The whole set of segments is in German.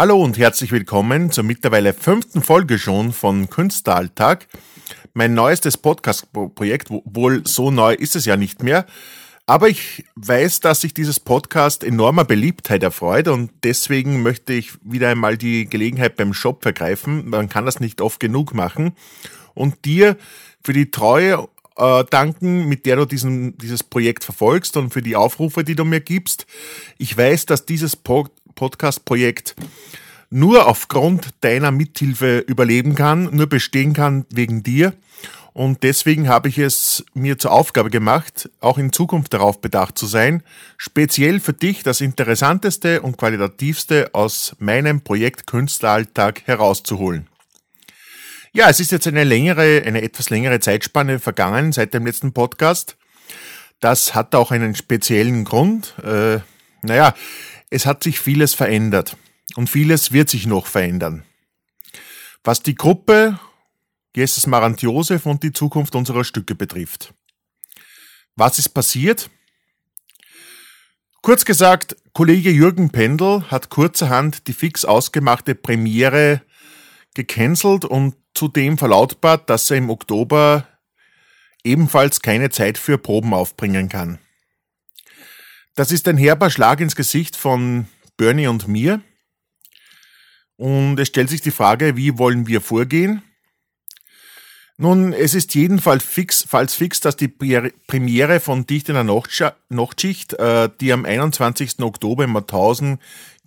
Hallo und herzlich willkommen zur mittlerweile fünften Folge schon von Künstleralltag. Mein neuestes Podcast-Projekt, wohl so neu ist es ja nicht mehr. Aber ich weiß, dass sich dieses Podcast enormer Beliebtheit erfreut und deswegen möchte ich wieder einmal die Gelegenheit beim Shop vergreifen. Man kann das nicht oft genug machen. Und dir für die Treue äh, danken, mit der du diesen, dieses Projekt verfolgst und für die Aufrufe, die du mir gibst. Ich weiß, dass dieses Pod Podcast-Projekt nur aufgrund deiner Mithilfe überleben kann, nur bestehen kann wegen dir. Und deswegen habe ich es mir zur Aufgabe gemacht, auch in Zukunft darauf bedacht zu sein, speziell für dich das Interessanteste und Qualitativste aus meinem Projekt Künstleralltag herauszuholen. Ja, es ist jetzt eine längere, eine etwas längere Zeitspanne vergangen seit dem letzten Podcast. Das hat auch einen speziellen Grund. Äh, naja, es hat sich vieles verändert und vieles wird sich noch verändern. Was die Gruppe Jesus Marant Josef und die Zukunft unserer Stücke betrifft. Was ist passiert? Kurz gesagt, Kollege Jürgen Pendel hat kurzerhand die fix ausgemachte Premiere gecancelt und zudem verlautbart, dass er im Oktober ebenfalls keine Zeit für Proben aufbringen kann. Das ist ein herber Schlag ins Gesicht von Bernie und mir. Und es stellt sich die Frage, wie wollen wir vorgehen? Nun, es ist jedenfalls fix, falls fix, dass die Premiere von Dicht in der Nachtschicht, äh, die am 21. Oktober in Mauthausen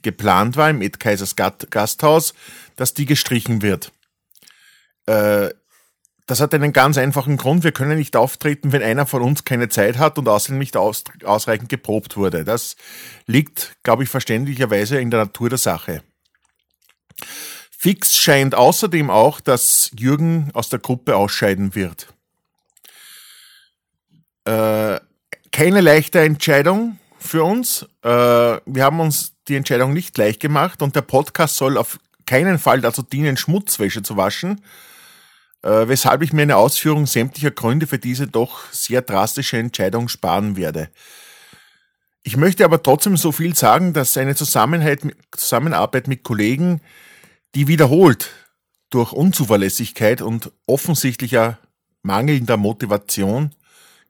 geplant war, im Ed Kaisers Gasthaus, dass die gestrichen wird. Äh, das hat einen ganz einfachen Grund. Wir können nicht auftreten, wenn einer von uns keine Zeit hat und außerdem nicht aus, ausreichend geprobt wurde. Das liegt, glaube ich, verständlicherweise in der Natur der Sache. Fix scheint außerdem auch, dass Jürgen aus der Gruppe ausscheiden wird. Äh, keine leichte Entscheidung für uns. Äh, wir haben uns die Entscheidung nicht leicht gemacht und der Podcast soll auf keinen Fall dazu dienen, Schmutzwäsche zu waschen, äh, weshalb ich mir eine Ausführung sämtlicher Gründe für diese doch sehr drastische Entscheidung sparen werde. Ich möchte aber trotzdem so viel sagen, dass eine Zusammenarbeit mit Kollegen, die wiederholt durch Unzuverlässigkeit und offensichtlicher mangelnder Motivation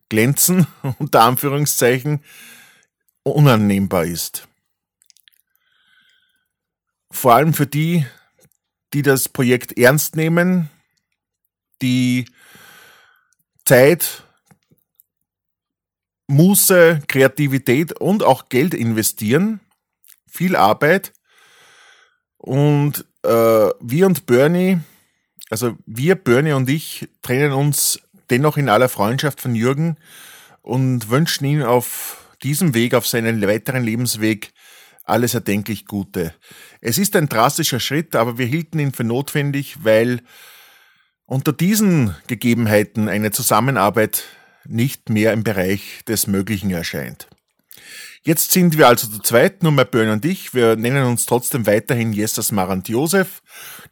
glänzen, unter Anführungszeichen, unannehmbar ist. Vor allem für die, die das Projekt ernst nehmen, die Zeit, Muße, Kreativität und auch Geld investieren, viel Arbeit. Und äh, wir und Bernie, also wir, Bernie und ich, trennen uns dennoch in aller Freundschaft von Jürgen und wünschen ihm auf diesem Weg, auf seinen weiteren Lebensweg, alles erdenklich Gute. Es ist ein drastischer Schritt, aber wir hielten ihn für notwendig, weil unter diesen Gegebenheiten eine Zusammenarbeit nicht mehr im Bereich des Möglichen erscheint. Jetzt sind wir also zu zweit, nur mehr Björn und ich. Wir nennen uns trotzdem weiterhin Jessas Marant Josef.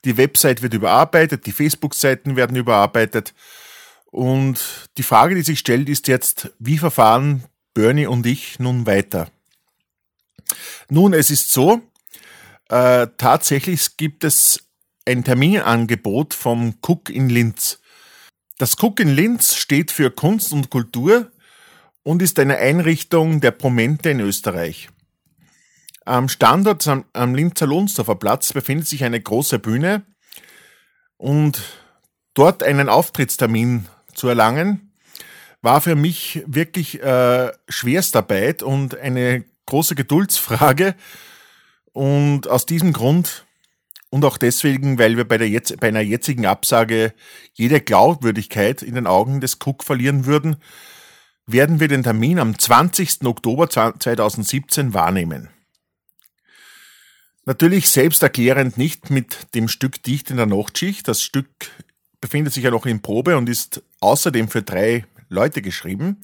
Die Website wird überarbeitet, die Facebook-Seiten werden überarbeitet. Und die Frage, die sich stellt, ist jetzt, wie verfahren Bernie und ich nun weiter? Nun, es ist so, äh, tatsächlich gibt es ein Terminangebot vom Cook in Linz. Das Cook in Linz steht für Kunst und Kultur und ist eine Einrichtung der Promente in Österreich. Am Standort am, Linzer Lohnsdorfer Platz befindet sich eine große Bühne und dort einen Auftrittstermin zu erlangen, war für mich wirklich äh, Schwerstarbeit und eine große Geduldsfrage. Und aus diesem Grund und auch deswegen, weil wir bei, der jetzt, bei einer jetzigen Absage jede Glaubwürdigkeit in den Augen des Cook verlieren würden, werden wir den Termin am 20. Oktober 2017 wahrnehmen. Natürlich selbsterklärend nicht mit dem Stück Dicht in der Nachtschicht. Das Stück befindet sich ja noch in Probe und ist außerdem für drei Leute geschrieben.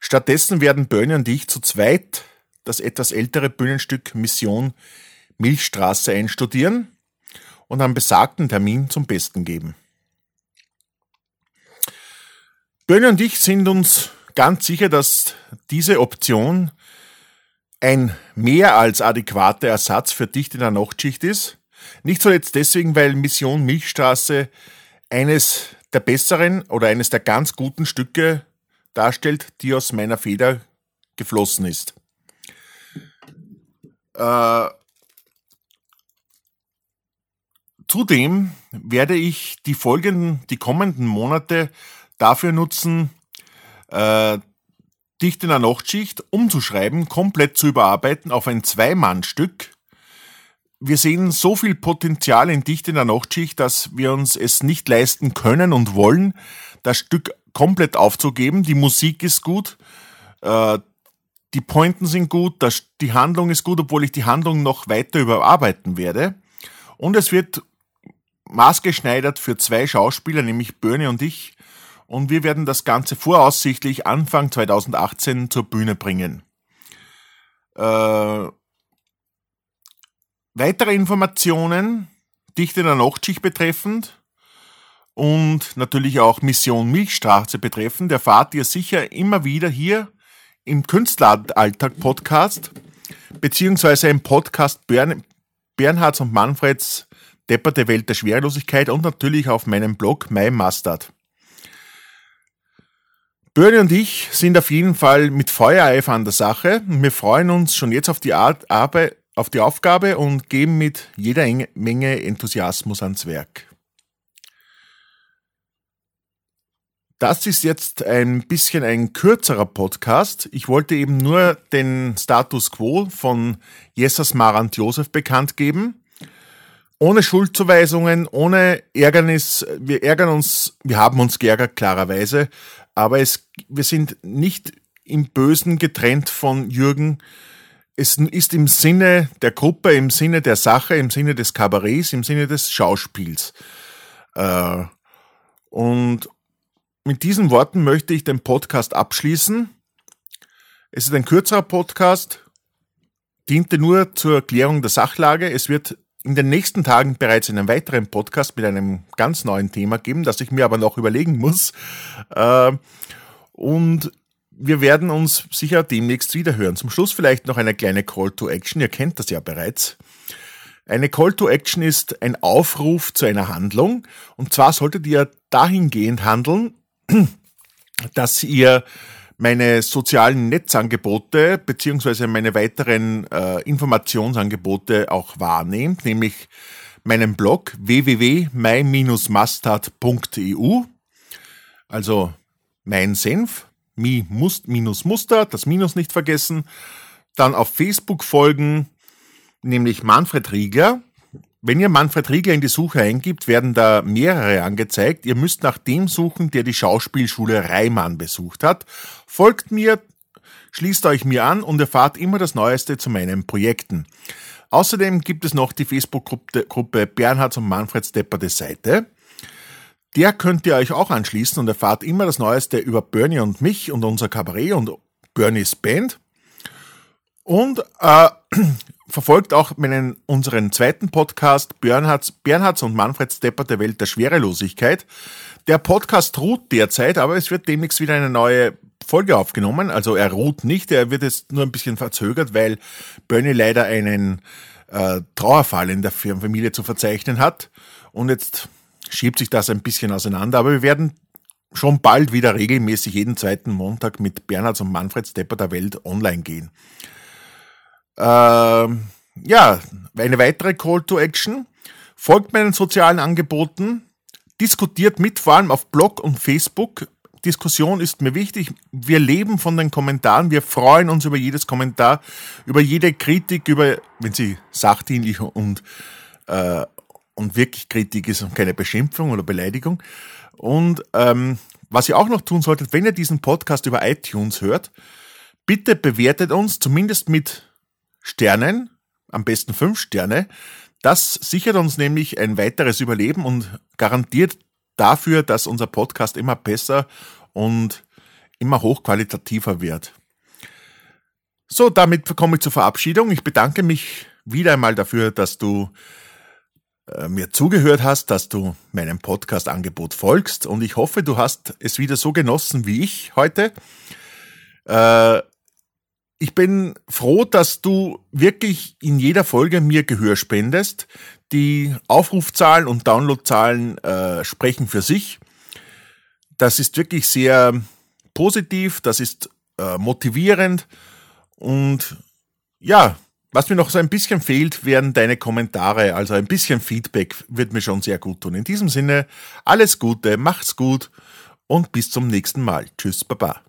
Stattdessen werden Bernie und ich zu zweit das etwas ältere Bühnenstück Mission Milchstraße einstudieren und am besagten Termin zum Besten geben. Böhne und ich sind uns ganz sicher, dass diese Option ein mehr als adäquater Ersatz für Dicht in der Nachtschicht ist. Nicht zuletzt deswegen, weil Mission Milchstraße eines der besseren oder eines der ganz guten Stücke darstellt, die aus meiner Feder geflossen ist. Äh, zudem werde ich die folgenden, die kommenden Monate dafür nutzen, äh, Dicht in der Nachtschicht umzuschreiben, komplett zu überarbeiten auf ein Zwei-Mann-Stück. Wir sehen so viel Potenzial in Dicht in der Nachtschicht, dass wir uns es nicht leisten können und wollen, das Stück komplett aufzugeben. Die Musik ist gut, äh, die Pointen sind gut, die Handlung ist gut, obwohl ich die Handlung noch weiter überarbeiten werde. Und es wird maßgeschneidert für zwei Schauspieler, nämlich Bernie und ich. Und wir werden das Ganze voraussichtlich Anfang 2018 zur Bühne bringen. Äh, weitere Informationen, Dichte der Nachtschicht betreffend und natürlich auch Mission Milchstraße betreffend, erfahrt ihr sicher immer wieder hier im Künstleralltag Podcast, beziehungsweise im Podcast Bern, Bernhards und Manfreds Depperte Welt der Schwerelosigkeit und natürlich auf meinem Blog My Mustard. Bernie und ich sind auf jeden Fall mit Feuereifer an der Sache wir freuen uns schon jetzt auf die, Art, Arbeit, auf die Aufgabe und geben mit jeder Menge Enthusiasmus ans Werk. Das ist jetzt ein bisschen ein kürzerer Podcast. Ich wollte eben nur den Status quo von Jessas Marant Josef bekannt geben. Ohne Schuldzuweisungen, ohne Ärgernis. Wir ärgern uns, wir haben uns geärgert, klarerweise. Aber es, wir sind nicht im Bösen getrennt von Jürgen. Es ist im Sinne der Gruppe, im Sinne der Sache, im Sinne des Kabarets, im Sinne des Schauspiels. Äh, und mit diesen Worten möchte ich den Podcast abschließen. Es ist ein kürzerer Podcast, diente nur zur Erklärung der Sachlage. Es wird in den nächsten Tagen bereits einen weiteren Podcast mit einem ganz neuen Thema geben, das ich mir aber noch überlegen muss. Äh, und wir werden uns sicher demnächst wieder hören. Zum Schluss vielleicht noch eine kleine Call to Action. Ihr kennt das ja bereits. Eine Call to Action ist ein Aufruf zu einer Handlung. Und zwar solltet ihr dahingehend handeln, dass ihr meine sozialen Netzangebote beziehungsweise meine weiteren äh, Informationsangebote auch wahrnehmt, nämlich meinen Blog www.my-mustard.eu, also mein Senf, mi must, minus Muster, das Minus nicht vergessen, dann auf Facebook folgen, nämlich Manfred Riegler, wenn ihr Manfred Riegler in die Suche eingibt, werden da mehrere angezeigt. Ihr müsst nach dem suchen, der die Schauspielschule Reimann besucht hat. Folgt mir, schließt euch mir an und erfahrt immer das Neueste zu meinen Projekten. Außerdem gibt es noch die Facebook-Gruppe Bernhards und Manfreds Depperte Seite. Der könnt ihr euch auch anschließen und erfahrt immer das Neueste über Bernie und mich und unser Kabarett und Bernies Band. Und äh, verfolgt auch meinen, unseren zweiten Podcast Bernhards, Bernhards und Manfred Stepper der Welt der Schwerelosigkeit. Der Podcast ruht derzeit, aber es wird demnächst wieder eine neue Folge aufgenommen. Also er ruht nicht, er wird jetzt nur ein bisschen verzögert, weil Bernie leider einen äh, Trauerfall in der Familie zu verzeichnen hat. Und jetzt schiebt sich das ein bisschen auseinander. Aber wir werden schon bald wieder regelmäßig jeden zweiten Montag mit Bernhards und Manfred Stepper der Welt online gehen. Ähm, ja, eine weitere Call to Action. Folgt meinen sozialen Angeboten, diskutiert mit, vor allem auf Blog und Facebook. Diskussion ist mir wichtig. Wir leben von den Kommentaren. Wir freuen uns über jedes Kommentar, über jede Kritik, über, wenn sie sachdienlich und, äh, und wirklich Kritik ist und keine Beschimpfung oder Beleidigung. Und ähm, was ihr auch noch tun solltet, wenn ihr diesen Podcast über iTunes hört, bitte bewertet uns zumindest mit Sternen, am besten fünf Sterne. Das sichert uns nämlich ein weiteres Überleben und garantiert dafür, dass unser Podcast immer besser und immer hochqualitativer wird. So, damit komme ich zur Verabschiedung. Ich bedanke mich wieder einmal dafür, dass du äh, mir zugehört hast, dass du meinem Podcast-Angebot folgst und ich hoffe, du hast es wieder so genossen wie ich heute. Äh, ich bin froh, dass du wirklich in jeder Folge mir Gehör spendest. Die Aufrufzahlen und Downloadzahlen äh, sprechen für sich. Das ist wirklich sehr positiv, das ist äh, motivierend und ja, was mir noch so ein bisschen fehlt, wären deine Kommentare, also ein bisschen Feedback wird mir schon sehr gut tun. In diesem Sinne, alles Gute, macht's gut und bis zum nächsten Mal. Tschüss, Baba.